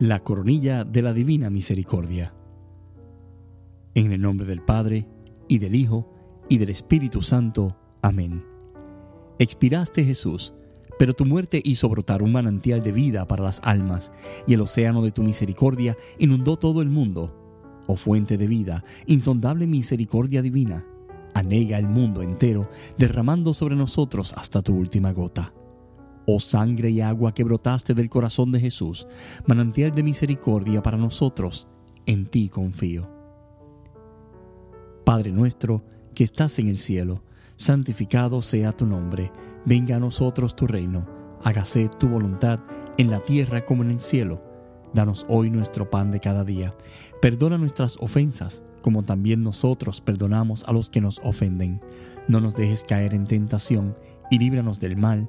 La coronilla de la Divina Misericordia. En el nombre del Padre, y del Hijo, y del Espíritu Santo. Amén. Expiraste Jesús, pero tu muerte hizo brotar un manantial de vida para las almas, y el océano de tu misericordia inundó todo el mundo. Oh fuente de vida, insondable misericordia divina, anega el mundo entero, derramando sobre nosotros hasta tu última gota. Oh sangre y agua que brotaste del corazón de Jesús, manantial de misericordia para nosotros, en ti confío. Padre nuestro, que estás en el cielo, santificado sea tu nombre, venga a nosotros tu reino, hágase tu voluntad en la tierra como en el cielo. Danos hoy nuestro pan de cada día. Perdona nuestras ofensas, como también nosotros perdonamos a los que nos ofenden. No nos dejes caer en tentación y líbranos del mal.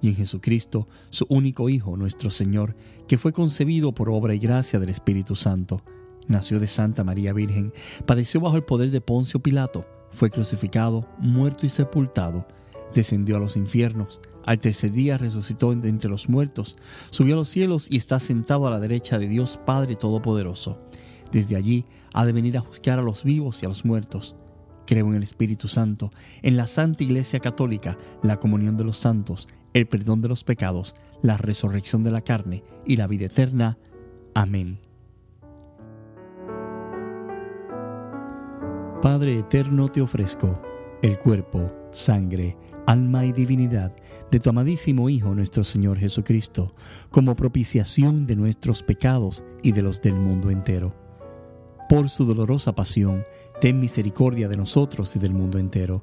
y en Jesucristo, su único Hijo, nuestro Señor, que fue concebido por obra y gracia del Espíritu Santo. Nació de Santa María Virgen, padeció bajo el poder de Poncio Pilato, fue crucificado, muerto y sepultado, descendió a los infiernos, al tercer día resucitó entre los muertos, subió a los cielos y está sentado a la derecha de Dios Padre Todopoderoso. Desde allí ha de venir a juzgar a los vivos y a los muertos. Creo en el Espíritu Santo, en la Santa Iglesia Católica, la comunión de los santos, el perdón de los pecados, la resurrección de la carne y la vida eterna. Amén. Padre eterno, te ofrezco el cuerpo, sangre, alma y divinidad de tu amadísimo Hijo nuestro Señor Jesucristo, como propiciación de nuestros pecados y de los del mundo entero. Por su dolorosa pasión, ten misericordia de nosotros y del mundo entero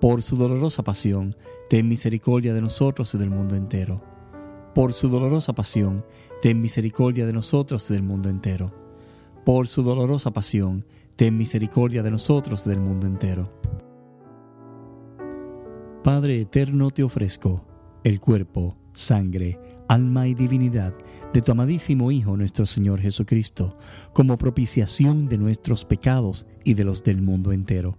por su dolorosa pasión, ten misericordia de nosotros y del mundo entero. Por su dolorosa pasión, ten misericordia de nosotros y del mundo entero. Por su dolorosa pasión, ten misericordia de nosotros y del mundo entero. Padre eterno, te ofrezco el cuerpo, sangre, alma y divinidad de tu amadísimo Hijo nuestro Señor Jesucristo, como propiciación de nuestros pecados y de los del mundo entero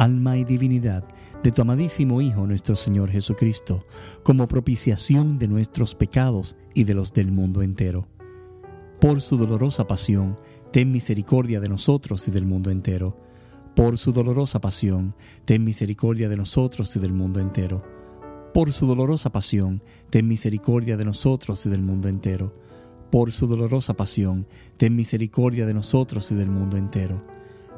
alma y divinidad de tu amadísimo Hijo nuestro Señor Jesucristo, como propiciación de nuestros pecados y de los del mundo entero. Por su dolorosa pasión, ten misericordia de nosotros y del mundo entero. Por su dolorosa pasión, ten misericordia de nosotros y del mundo entero. Por su dolorosa pasión, ten misericordia de nosotros y del mundo entero. Por su dolorosa pasión, ten misericordia de nosotros y del mundo entero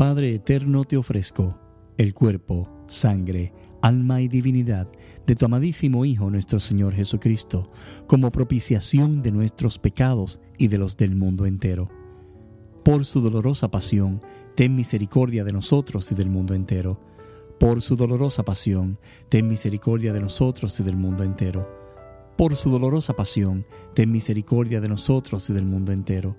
Padre eterno, te ofrezco el cuerpo, sangre, alma y divinidad de tu amadísimo Hijo nuestro Señor Jesucristo, como propiciación de nuestros pecados y de los del mundo entero. Por su dolorosa pasión, ten misericordia de nosotros y del mundo entero. Por su dolorosa pasión, ten misericordia de nosotros y del mundo entero por su dolorosa pasión, ten misericordia de nosotros y del mundo entero.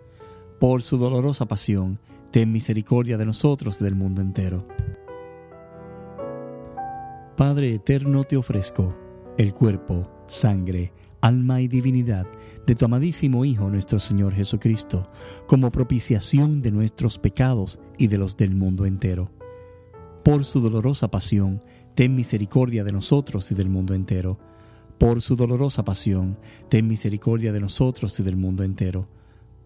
Por su dolorosa pasión, ten misericordia de nosotros y del mundo entero. Padre eterno, te ofrezco el cuerpo, sangre, alma y divinidad de tu amadísimo Hijo nuestro Señor Jesucristo, como propiciación de nuestros pecados y de los del mundo entero. Por su dolorosa pasión, ten misericordia de nosotros y del mundo entero por su dolorosa pasión, ten misericordia de nosotros y del mundo entero.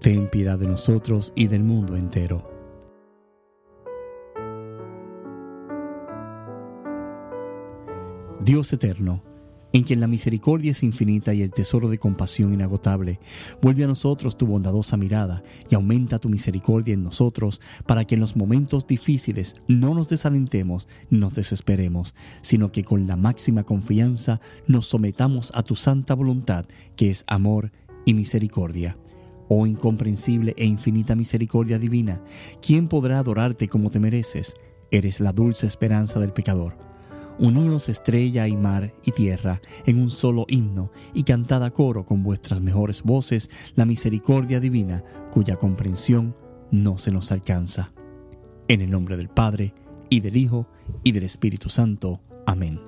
ten piedad de nosotros y del mundo entero. Dios eterno, en quien la misericordia es infinita y el tesoro de compasión inagotable, vuelve a nosotros tu bondadosa mirada y aumenta tu misericordia en nosotros para que en los momentos difíciles no nos desalentemos ni nos desesperemos, sino que con la máxima confianza nos sometamos a tu santa voluntad, que es amor y misericordia. Oh incomprensible e infinita misericordia divina, ¿quién podrá adorarte como te mereces? Eres la dulce esperanza del pecador Uníos estrella y mar y tierra en un solo himno y cantad a coro con vuestras mejores voces la misericordia divina cuya comprensión no se nos alcanza. En el nombre del Padre, y del Hijo, y del Espíritu Santo. Amén.